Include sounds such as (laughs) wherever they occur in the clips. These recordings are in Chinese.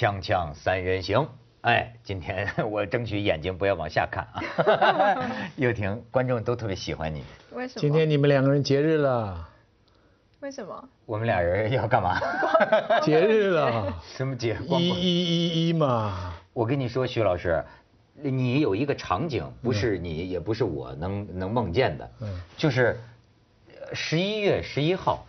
锵锵三人行，哎，今天 (laughs) 我争取眼睛不要往下看啊。(laughs) 又婷，观众都特别喜欢你。为什么？今天你们两个人节日了，为什么？我们俩人要干嘛？(laughs) 节日了，什么节？一一一一嘛。我跟你说，徐老师，你有一个场景，不是你，也不是我能能梦见的，嗯就是十一月十一号，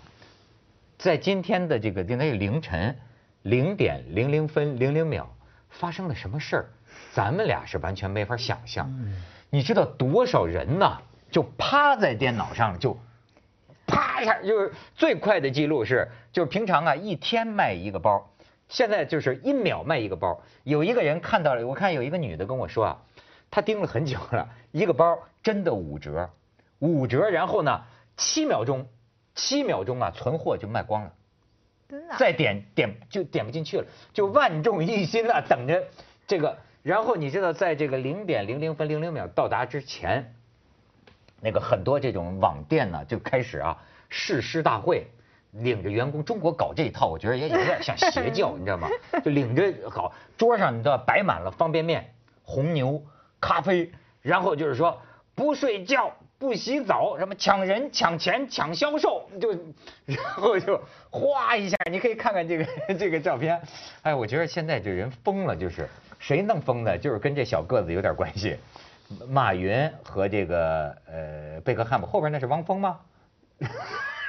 在今天的这个那个凌晨零点零零分零零秒发生了什么事儿，咱们俩是完全没法想象。你知道多少人呢，就趴在电脑上就。啪一下，就是最快的记录是，就是平常啊一天卖一个包，现在就是一秒卖一个包。有一个人看到了，我看有一个女的跟我说啊，她盯了很久了，一个包真的五折，五折，然后呢七秒钟，七秒钟啊存货就卖光了，真的啊？再点点就点不进去了，就万众一心啊等着这个。然后你知道，在这个零点零零分零零秒到达之前，那个很多这种网店呢就开始啊誓师大会，领着员工，中国搞这一套，我觉得也有点像邪教，(laughs) 你知道吗？就领着搞，桌上你知道摆满了方便面、红牛、咖啡，然后就是说不睡觉。不洗澡，什么抢人、抢钱、抢销售，就然后就哗一下，你可以看看这个这个照片。哎，我觉得现在这人疯了，就是谁弄疯的，就是跟这小个子有点关系。马云和这个呃贝克汉姆后边那是汪峰吗？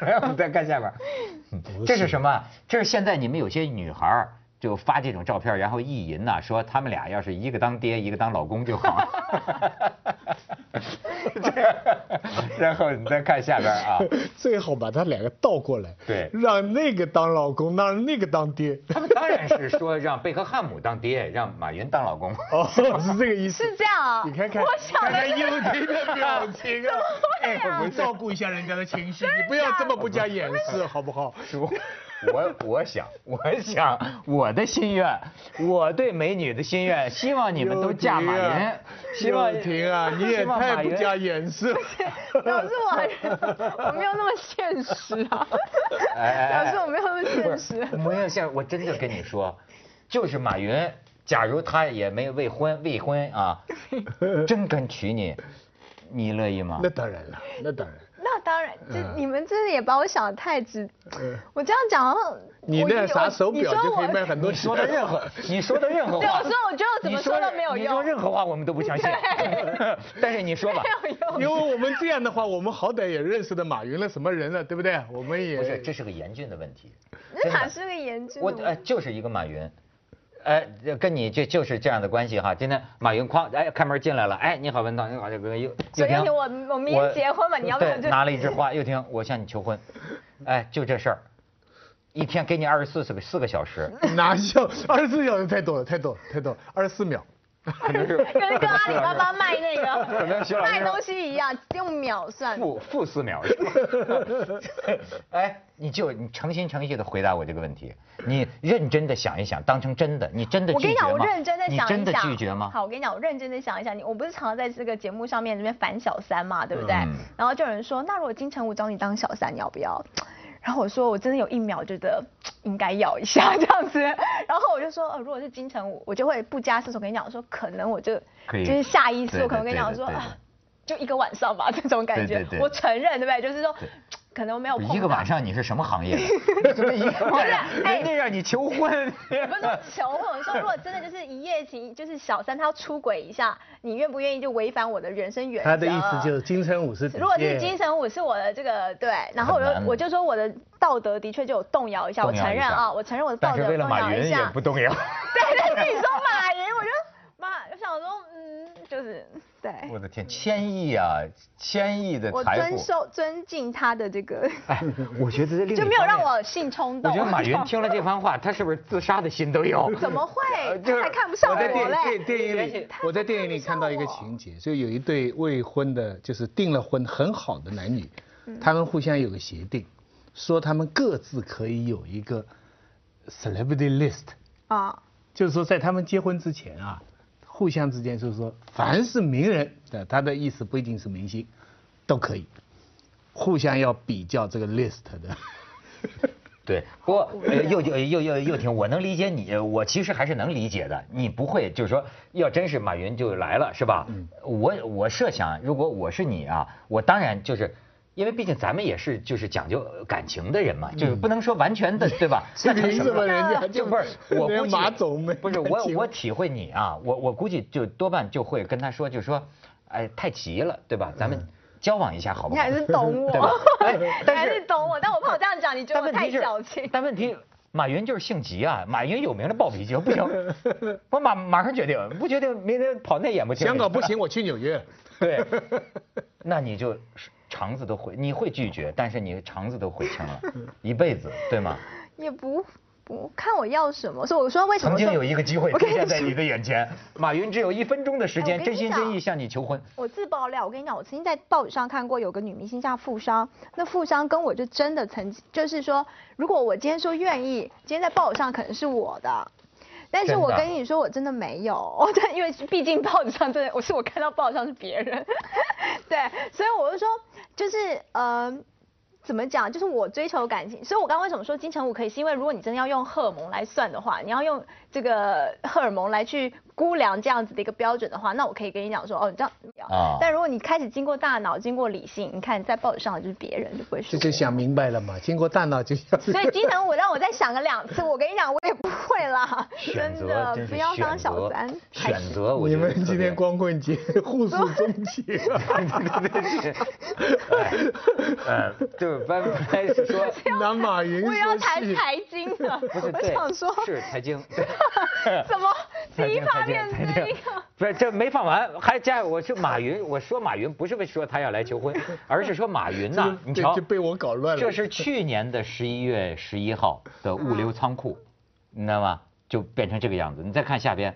来，(laughs) 我们再看下边，这是什么？这是现在你们有些女孩儿就发这种照片，然后意淫呐、说他们俩要是一个当爹，一个当老公就好。(laughs) 这样，然后你再看下边啊，(laughs) 最好把他两个倒过来，对让那个当老公，让那个当爹。他 (laughs) 们当然是说让贝克汉姆当爹，让马云当老公。(laughs) 哦，是这个意思。是这样啊？你看看，我想看看的幼婷的表情啊！哎，啊我们照顾一下人家的情绪，你不要这么不加掩饰，好不好？我我我想我想我的心愿，我对美女的心愿，希望你们都嫁马云，希望幼婷啊，(laughs) 你也太不加掩饰了。(laughs) 表示我我没有那么现实啊。哎哎哎 (laughs) 表示我没有那么现实。我没有像我真的跟你说，就是马云，假如他也没未婚未婚啊，真敢娶你，你乐意吗那？当然了，那当然。那当然，这嗯你们真的也把我想的太直嗯。我这样讲好像你那啥手表就可以卖很多钱。你说的任何你说的任何对，话，我说我觉得我怎么说都没有用你说。任何话我们都不相信，(laughs) 但是你说吧，(laughs) 没有用。因为我们这样的话，我们好歹也认识的马云了什么人了，对不对？我们也不是，这是个严峻的问题。那哪是个严峻的我问题？哎就是一个马云，哎，跟你这就是这样的关系哈。今天马云哐哎开门进来了，哎你好文涛，你好这个又又婷，所以我我明天结婚嘛，你要不要拿了一枝花，(laughs) 又婷我向你求婚，哎就这事儿，一天给你二十四四个四个小时，(laughs) 哪像二十四小时太多了，太多了，太多了，二十四秒。可能是跟跟阿里巴巴卖那个卖东西一样，用秒算。负负四秒？哎，你就你诚心诚意的回答我这个问题，你认真的想一想，当成真的，你真的我跟你讲，拒绝吗？我认真的想一想。你真的拒绝吗？好，我跟你讲，我认真的想一想，你我不是常常在这个节目上面这边反小三嘛，对不对？嗯然后就有人说，那如果金城武找你当小三，你要不要？然后我说，我真的有一秒觉得应该要一下 (laughs) 这样子。然后我就说，呃，如果是金城武，我就会不加思索跟你讲说，可能我就就是下意识，我可能跟你讲说，啊，就一个晚上吧，这种感觉。我承认，对不对？就是说对，可能没有碰一个晚上你是什么行业的？(laughs) 你怎么一个晚上哎人家让你求婚？不是说求婚，我说如果真的就是一夜情，就是小三他要出轨一下，你愿不愿意就违反我的人生原则？他的意思就是金城武是。如果是金城武是我的这个对，然后我就我就说我的道德的确就有动摇一下，我动摇一下承认啊，我承认我的道但是为了马云也摇一下。不动摇。(laughs) 对，但是你说马云，我就马，我想说，嗯，就是对，我的天，千亿啊，千亿的我财富。我尊受尊敬他的这个，(laughs) 哎，我觉得这就没有让我性冲动。我觉得马云 (laughs) 听了这番话，他是不是自杀的心都有？(laughs) 怎么会还看不上我我在。电影里，我在电影里看到一个情节，就有一对未婚的，就是订了婚很好的男女，他们互相有个协定，说他们各自可以有一个 celebrity list，啊，就是说在他们结婚之前啊，互相之间就是说，凡是名人的，他的意思不一定是明星，都可以，互相要比较这个 list 的。(laughs) 对，不过呃又又又又又挺，我能理解你，我其实还是能理解的。你不会就是说，要真是马云就来了，是吧？嗯我我设想，如果我是你啊，我当然就是。因为毕竟咱们也是就是讲究感情的人嘛，就是不能说完全的，对吧？那成什么凭什么人家就不是我连估计马总没不是我我体会你啊，我我估计就多半就会跟他说，就说，哎，太急了，对吧？咱们交往一下好不好？你还是懂我对吧？(laughs) 哎，你但还是是懂我，但我怕我这样讲，你觉得我太但问题是矫情。但问题，马云就是性急啊，马云有名的暴脾气，不行，(laughs) 我马马上决定，不决定明天跑那演不清。香港不行，我去纽约。对，(laughs) 那你就肠子都悔，你会拒绝，但是你肠子都悔青了，(laughs) 一辈子，对吗？也不不看我要什么，所以我说为什么曾经有一个机会出现在你的眼前，(laughs) 马云只有一分钟的时哎间，真心真意向你求婚。我自爆料，我跟你讲，我曾经在报纸上看过有个女明星叫富商，那富商跟我就真的曾经，就是说，如果我今天说愿意，今天在报纸上可能是我的。但是我跟你说，我真的没有，(laughs) 对因为毕竟报纸上真的，我是我看到报纸上是别人，(laughs) 对，所以我就说，就是呃，怎么讲，就是我追求感情，所以我刚刚为什么说金城武可以，是因为如果你真的要用荷尔蒙来算的话，你要用这个荷尔蒙来去估量这样子的一个标准的话，那我可以跟你讲说，哦，你这样啊但如果你开始经过大脑，经过理性，你看在报纸上的就是别人，就不会是我。这就想明白了嘛，经过大脑就。(laughs) 所以金城武让我再想个两次，我跟你讲，我也不会啦，真的不要当小三。选择，我你们今天光棍节互诉衷情啊！哎，呃，就是本来是说，(laughs) 拿马云我要说谈戏，财经的，我不是对想说，是财经，对 (laughs) 怎么第一财经财经趴变财经成一个？，(laughs) 不是这没放完，还加我是马云，我说马云不是为说他要来求婚，而是说马云呐，(laughs) 你瞧就，被我搞乱了。这是去年的十一月十一号的物流仓库，你知道吗？就变成这个样子。你再看下边，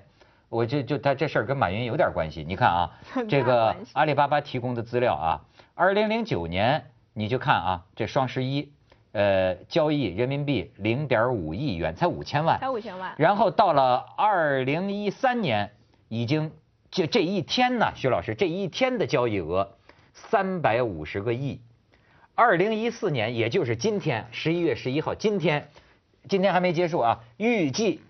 我这就他这事儿跟马云有点关系。你看啊这个阿里巴巴提供的资料啊，二零零九年你就看啊，这双十一，呃，交易人民币零点五亿元，才五千万，才五千万。然后到了二零一三年，已经就这一天呢，徐老师这一天的交易额三百五十个亿。二零一四年，也就是今天十一月十一号，今天今天还没结束啊，预计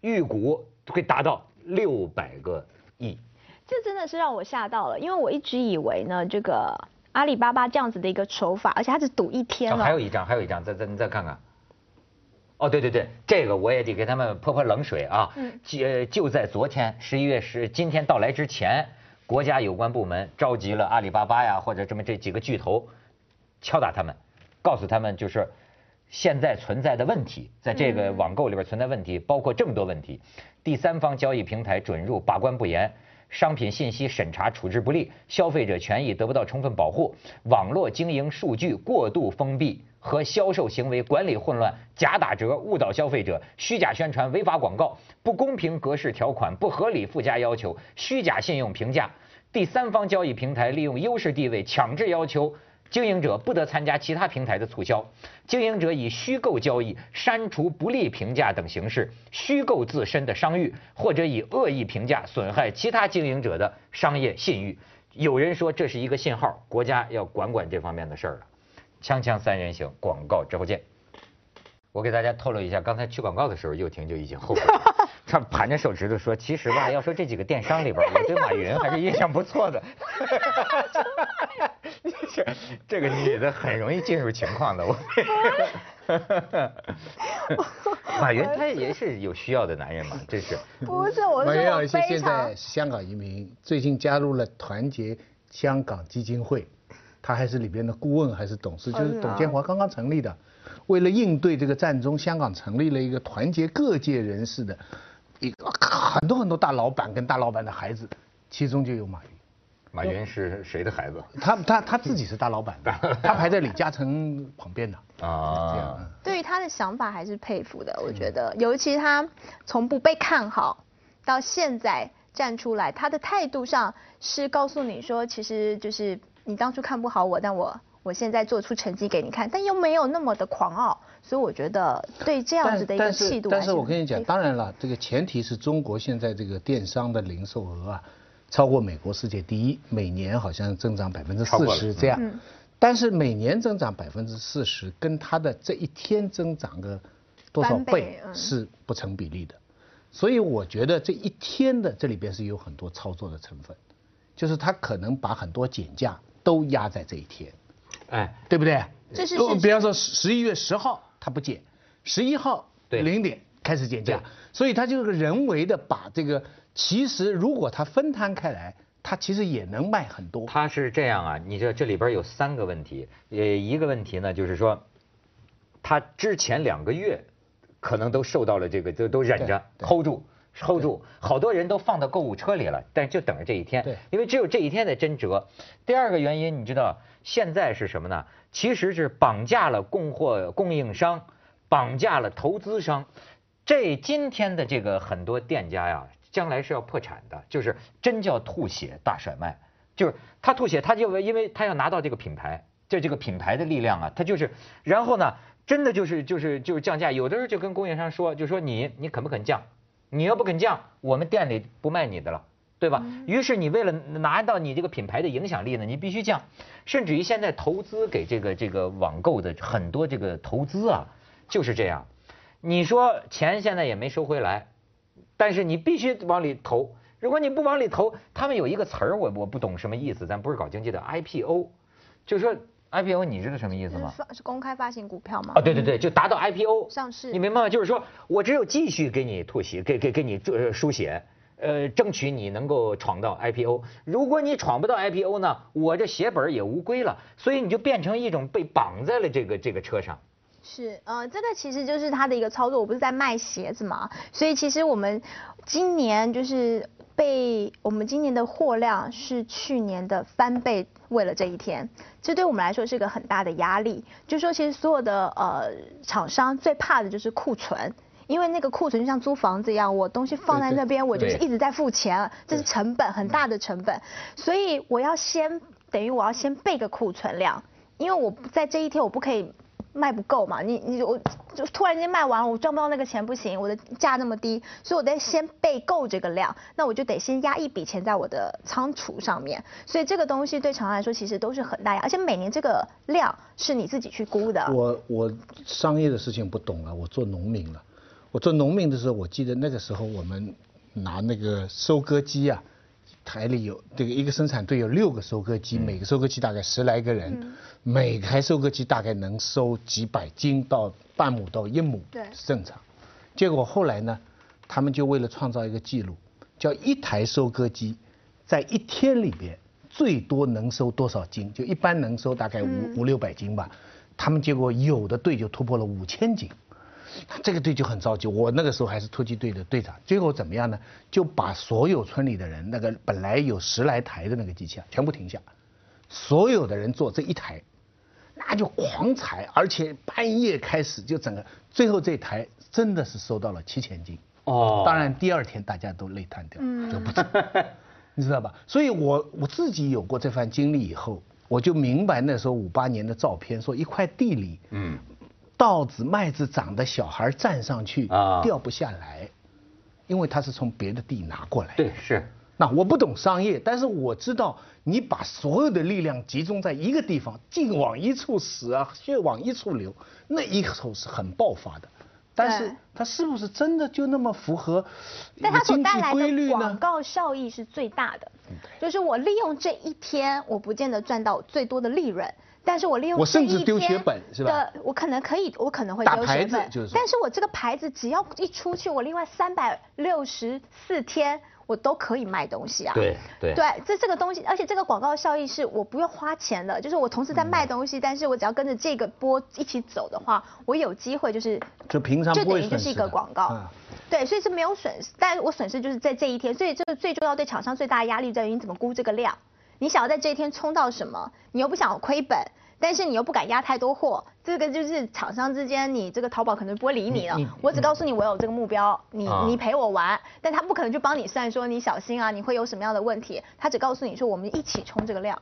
预估会达到六百个亿。这真的是让我吓到了，因为我一直以为呢，这个阿里巴巴这样子的一个手法，而且它只赌一天哦，还有一张，还有一张，再再你再看看。哦，对对对，这个我也得给他们泼泼冷水啊。嗯就呃就在昨天十一月十，今天到来之前，国家有关部门召集了阿里巴巴呀，或者这么这几个巨头，敲打他们，告诉他们就是现在存在的问题，在这个嗯网购里边存在问题，包括这么多问题：第三方交易平台准入把关不严。商品信息审查处置不力，消费者权益得不到充分保护，网络经营数据过度封闭和销售行为管理混乱，假打折误导消费者，虚假宣传、违法广告，不公平格式条款、不合理附加要求，虚假信用评价，第三方交易平台利用优势地位强制要求经营者不得参加其他平台的促销，经营者以虚构交易、删除不利评价等形式虚构自身的商誉，或者以恶意评价损害其他经营者的商业信誉。有人说这是一个信号，国家要管管这方面的事儿了。锵锵三人行，广告之后见。我给大家透露一下，刚才去广告的时候，又婷就已经后悔了。(laughs) 他盘着手指头说：“其实吧，要说这几个电商里边，我对马云还是印象不错的。(laughs) ”这 (laughs) 这个女的很容易进入情况的，我。(laughs) 马云他也是有需要的男人嘛，这是。(laughs) 不是，我马云是说我老师现非常在香港移民，最近加入了团结香港基金会，他还是里边的顾问还是董事，就是董建华刚刚成立的。为了应对这个战中，香港成立了一个团结各界人士的一个很多很多大老板跟大老板的孩子，其中就有马云。马云是谁的孩子？他他他自己是大老板，(laughs) 他排在李嘉诚旁边的。这样对于他的想法还是佩服的，我觉得，尤其他从不被看好到现在站出来，他的态度上是告诉你说，其实就是你当初看不好我，但我我现在做出成绩给你看，但又没有那么的狂傲，所以我觉得对这样子的一个但是气度但是我跟你讲，当然了，这个前提是中国现在这个电商的零售额啊，超过美国世界第一，每年好像增长百分之四十这样。嗯。但是每年增长百分之四十，跟它的这一天增长个多少倍是不成比例的。所以我觉得这一天的这里边是有很多操作的成分，就是它可能把很多减价都压在这一天，哎，对不对？呃这是比方说十一月十号它不减，十一号对。零点开始减价，所以它就是人为的把这个，其实如果它分摊开来，它其实也能卖很多。它是这样啊，你这这里边有三个问题，呃，一个问题呢就是说，它之前两个月可能都受到了这个，都都忍着 hold 住。hold 住，好多人都放到购物车里了，但就等着这一天对，因为只有这一天在真折。第二个原因，你知道现在是什么呢？其实是绑架了供货供应商，绑架了投资商。这今天的这个很多店家呀，将来是要破产的，就是真叫吐血大甩卖。就是他吐血，他就因为他要拿到这个品牌，这这个品牌的力量啊，他就是，然后呢，真的就是就是就是降价，有的时候就跟供应商说，就说你你肯不肯降，你要不肯降，我们店里不卖你的了。对吧？于是你为了拿到你这个品牌的影响力呢，你必须降，甚至于现在投资给这个这个网购的很多这个投资啊，就是这样。你说钱现在也没收回来，但是你必须往里投。如果你不往里投，他们有一个词儿，我我不懂什么意思，咱不是搞经济的 IPO，就是说 IPO 你知道什么意思吗？是公开发行股票吗？啊，对对对，就达到 IPO 上市你明白吗？就是说我只有继续给你吐血，给给给你呃输血，呃，争取你能够闯到 IPO。如果你闯不到 IPO 呢，我这血本儿也无归了，所以你就变成一种被绑在了这个这个车上。是，呃，这个其实就是它的一个操作。我不是在卖鞋子嘛，所以其实我们今年就是被我们今年的货量是去年的翻倍，为了这一天，这对我们来说是个很大的压力。就说，其实所有的呃厂商最怕的就是库存。因为那个库存就像租房子一样，我东西放在那边，我就是一直在付钱，这是成本很大的成本，所以我要先等于我要先备个库存量，因为我不在这一天我不可以卖不够嘛，你你我就突然间卖完了，我赚不到那个钱不行，我的价那么低，所以我得先备够这个量，那我就得先压一笔钱在我的仓储上面，所以这个东西对厂商来说其实都是很大压，而且每年这个量是你自己去估的。我我商业的事情不懂了，我做农民了。我做农民的时候，我记得那个时候我们拿那个收割机啊，台里有这个一个生产队有六个收割机，每个收割机大概十来个人，每台收割机大概能收几百斤到半亩到一亩，对。是正常。结果后来呢，他们就为了创造一个记录，叫一台收割机在一天里边最多能收多少斤，就一般能收大概五、五六百斤吧。他们结果有的队就突破了五千斤，这个队就很着急。我那个时候还是突击队的队长，最后怎么样呢？就把所有村里的人，那个本来有十来台的那个机器啊，全部停下，所有的人坐这一台，那就狂踩，而且半夜开始就整个，最后这台真的是收到了七千斤。哦当然第二天大家都累瘫掉，嗯就不走，你知道吧？所以我我自己有过这番经历以后，我就明白那时候五八年的照片，说一块地里，嗯，稻子麦子长的小孩站上去啊掉不下来，因为他是从别的地拿过来。对，是。那我不懂商业，但是我知道你把所有的力量集中在一个地方，劲往一处使啊，血往一处流，那一口是很爆发的。但是对它是不是真的就那么符合但它所带来的广？告效益是最大的，就是我利用这一天，我不见得赚到最多的利润，但是我利用我甚至这一天丢血本是吧？的，我可能可以，我可能会打牌丢血本，子就是。但是我这个牌子只要一出去，我另外三百六十四天。我都可以卖东西啊，对对。对，这这个东西，而且这个广告效益是我不用花钱的，就是我同时在卖东西，但是我只要跟着这个波一起走的话，我有机会就是就平常就不会等于就是一个广告，啊对，所以是没有损失，但是我损失就是在这一天，所以这个最重要对厂商最大的压力在于你怎么估这个量，你想要在这一天冲到什么，你又不想亏本，但是你又不敢压太多货，这个就是厂商之间，你这个淘宝可能不会理你了你你，我只告诉你我有这个目标，你啊你陪我玩，但他不可能就帮你算说你小心啊，你会有什么样的问题，他只告诉你说我们一起冲这个量。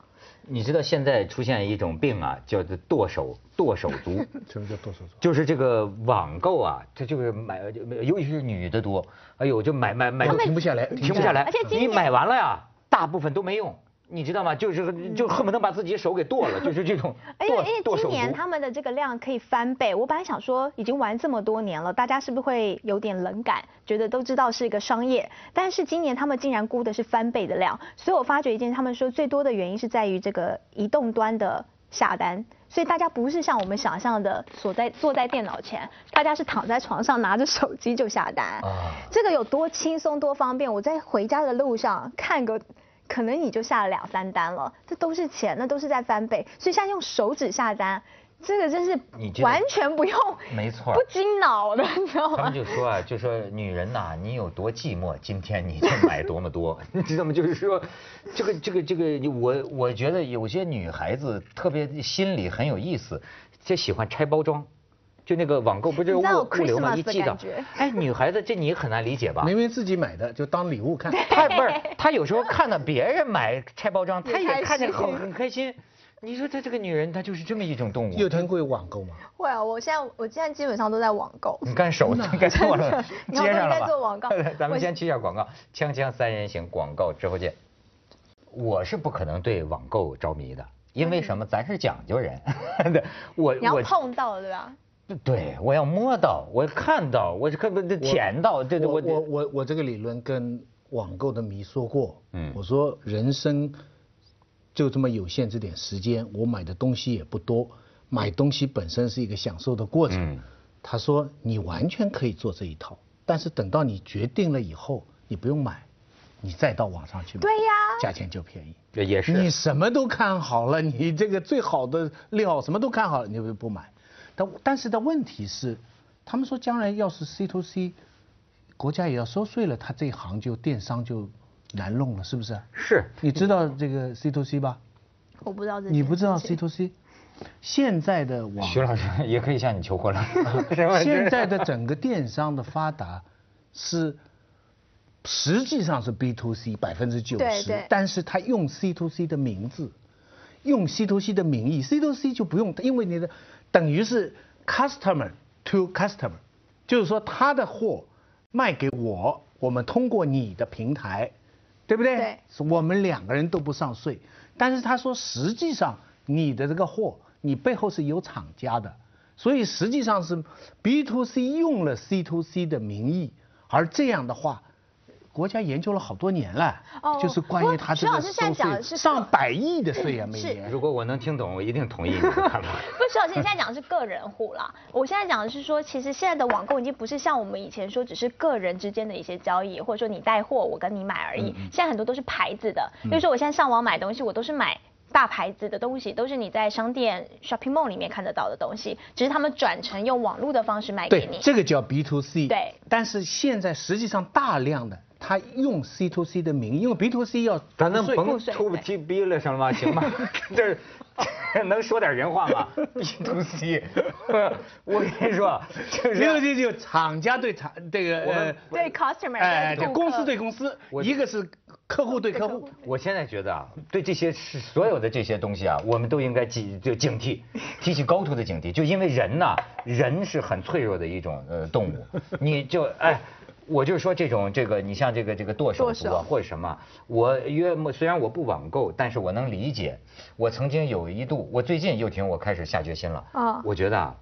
你知道现在出现一种病啊，叫做剁手剁手族。(laughs) 什么叫剁手族？就是这个网购啊，这就是买，尤其是女的多，哎呦，就买买买，他们停不下来停不下来。而且今年你买完了呀，大部分都没用，你知道吗？就是就恨不得把自己手给剁了，就是这种剁而且因为今年。他们的这个量可以翻倍，我本来想说已经玩这么多年了，大家是不是会有点冷感，觉得都知道是一个商业，但是今年他们竟然估的是翻倍的量，所以我发觉一件，他们说最多的原因是在于这个移动端的下单，所以大家不是像我们想象的所在坐在电脑前，大家是躺在床上拿着手机就下单，啊这个有多轻松多方便，我在回家的路上看个。可能你就下了两三单了，这都是钱，那都是在翻倍。所以现在用手指下单，这个真是完全不用，没错不经脑的，你知道吗他们？就说啊，就说女人呐、你有多寂寞，今天你就买多么多，(laughs) 你知道吗？就是说，这个这个这个，我我觉得有些女孩子特别心里很有意思，就喜欢拆包装。就那个网购不是你知道有物物流吗？Christmas 的一寄到感觉，哎，女孩子这你很难理解吧？明明自己买的就当礼物看。她不是，她有时候看到别人买拆包装，(laughs) 她也看见心很很开心。你说她这个女人，她就是这么一种动物。有听过网购吗？会啊，我现在我现在基本上都在网购。你干手该做了，你看我都在接上了吧？做广告我咱们先去一下广告，锵锵三人行广告之后见。我是不可能对网购着迷的，因为什么？咱是讲究人。(laughs) 对我你要我碰到对吧？对，我要摸到，我看到，我看不舔到，对对，我我我我我这个理论跟网购的迷说过，嗯我说人生就这么有限这点时间，我买的东西也不多，买东西本身是一个享受的过程。嗯他说你完全可以做这一套，但是等到你决定了以后，你不用买，你再到网上去买，对呀价钱就便宜。这也是你什么都看好了，你这个最好的料什么都看好了，你就不买。但但是的问题是，他们说将来要是 C to C，国家也要收税了，他这一行就电商就难弄了，是不是？是你知道这个 C to C 吧？我不知道这。你不知道 C to C？现在的网，徐老师也可以向你求婚了，(laughs) 现在的整个电商的发达是。实际上是 B to C 百分之九十但是他用 C to C 的名字，用 C to C 的名义，C to C 就不用，因为你的等于是 customer to customer，就是说他的货卖给我，我们通过你的平台，对不对？对是我们两个人都不上税，但是他说实际上你的这个货，你背后是有厂家的，所以实际上是 B to C 用了 C to C 的名义，而这样的话。国家研究了好多年了，哦就是关于他这个不过徐老师现在收税讲的是上百亿的税啊，每年。如果我能听懂，我一定同意你的看法。(laughs) 不是，我现在讲的是个人户啦。我现在讲的是说，其实现在的网购已经不是像我们以前说只是个人之间的一些交易，或者说你带货我跟你买而已。现在很多都是牌子的，比如说我现在上网买东西，我都是买。大牌子的东西都是你在商店 shopping mall 里面看得到的东西，只是他们转成用网络的方式卖给对你，。这个叫 B to C。对但是现在实际上大量的他用 C to C 的名义，因为 B to C 要咱能甭税出不起逼了行了吗？行吗？(laughs) 这这能说点人话吗？B to C，(laughs) 我跟你说，就是这就厂家对厂这个我们呃对 customer，哎，对顾客对公司对公司，一个是客户对客户。我现在觉得啊，对这些是所有的这些东西啊，我们都应该警就警惕，提起高度的警惕。就因为人呐、(laughs) 人是很脆弱的一种呃动物，你就哎。我就是说这种这个，你像这个这个剁手族啊或者什么，我约莫虽然我不网购，但是我能理解。我曾经有一度，我最近又听我开始下决心了。啊我觉得啊，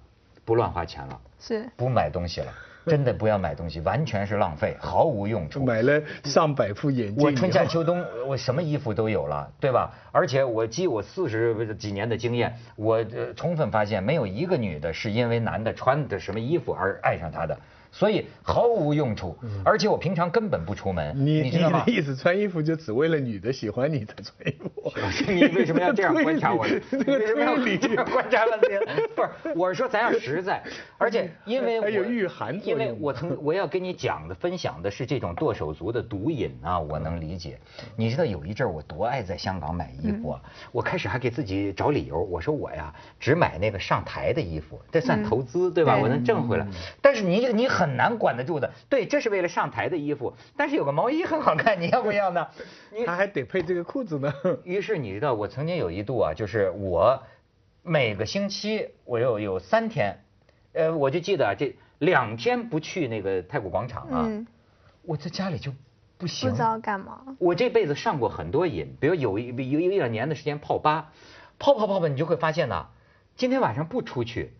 不乱花钱了，是不买东西了，(laughs) 真的不要买东西，完全是浪费，毫无用处。买了上百副眼镜，我春夏秋冬我什么衣服都有了，对吧？而且我基我四十几年的经验，我呃充分发现没有一个女的是因为男的穿的什么衣服而爱上他的，所以毫无用处。而且我平常根本不出门，你你知道吗的？意思穿衣服就只为了女的喜欢你才穿衣服？你为什么要这样观察我？(laughs) 为什么要理这样观察半天？(laughs) 不是，我是说咱要实在，(laughs) 而且因为我还有御寒作因为我曾我要跟你讲的分享的是这种剁手族的毒瘾啊，我能理解。你知道有一阵儿我多爱在香港买衣服啊，我开始还给自己找理由，我说我呀只买那个上台的衣服，这算投资对吧？我能挣回来。但是你你很难管得住的，对，这是为了上台的衣服，但是有个毛衣很好看，你要不要呢？(laughs) 你他还得配这个裤子呢。(laughs) 于是你知道，我曾经有一度啊，就是我每个星期我有有三天，呃，我就记得啊这两天不去那个太古广场啊，嗯我在家里就不行，不知道干嘛。我这辈子上过很多瘾，比如有一有有一两年的时间泡吧，泡泡泡吧，你就会发现呐，今天晚上不出去，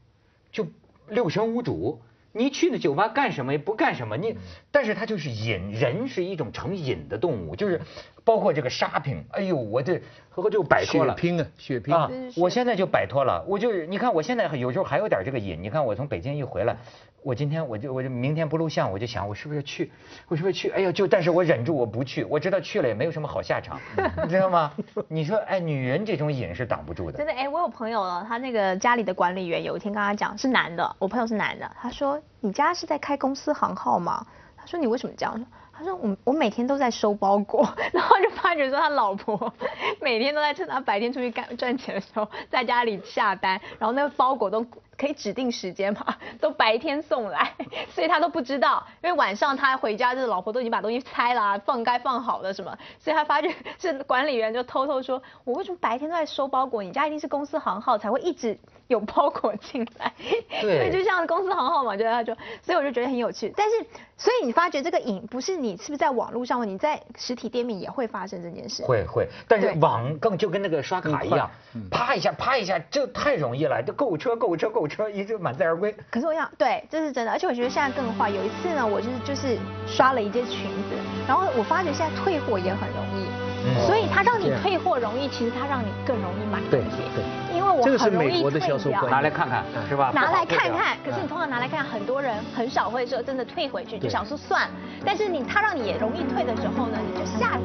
就六神无主。你去那酒吧干什么也不干什么，你，但是他就是瘾，人是一种成瘾的动物，就是包括这个 shopping，哎呦，我这和就摆脱了。血拼啊，血拼啊我现在就摆脱了，我就你看我现在有时候还有点这个瘾，你看我从北京一回来，我今天我就我就明天不录像，我就想我是不是去，我是不是去？哎呦，就但是我忍住我不去，我知道去了也没有什么好下场，(laughs) 你知道吗？你说哎，女人这种瘾是挡不住的真。的，哎、我有朋友了，他那个家里的管理员有一天跟他讲，是男的，我朋友是男的，他说你家是在开公司行号吗？他说你为什么这样？他说我我每天都在收包裹，然后就发觉说他老婆 (laughs) 每天都在趁他白天出去干赚钱的时候，在家里下单，然后那个包裹都可以指定时间嘛，(laughs) 都白天送来，所以他都不知道，因为晚上他回家就是老婆都已经把东西拆了、啊，放该放好的什么，所以他发觉是管理员就偷偷说，我为什么白天都在收包裹？你家一定是公司行号才会一直有包裹进来，(laughs) 对所以就像公司行号嘛，就他就，所以我就觉得很有趣。但是，所以你发觉这个瘾不是你是不是在网络上，你在实体店面也会发生这件事。会会，但是网更就跟那个刷卡一样，啪一下啪一下，这太容易了，就购物车购物车购物车一直满载而归。可是我想，对，这是真的，而且我觉得现在更坏。有一次呢，我就是就是刷了一件裙子，然后我发觉现在退货也很容易，嗯所以它让你退货容易，其实它让你更容易买对东西。对因为我这个是很容易美国的销售观拿来看看是吧？拿来看看，可是你通常拿来看，很多人很少会说真的退回去，就想说算。但是你他让你也容易退的时候呢，你就下次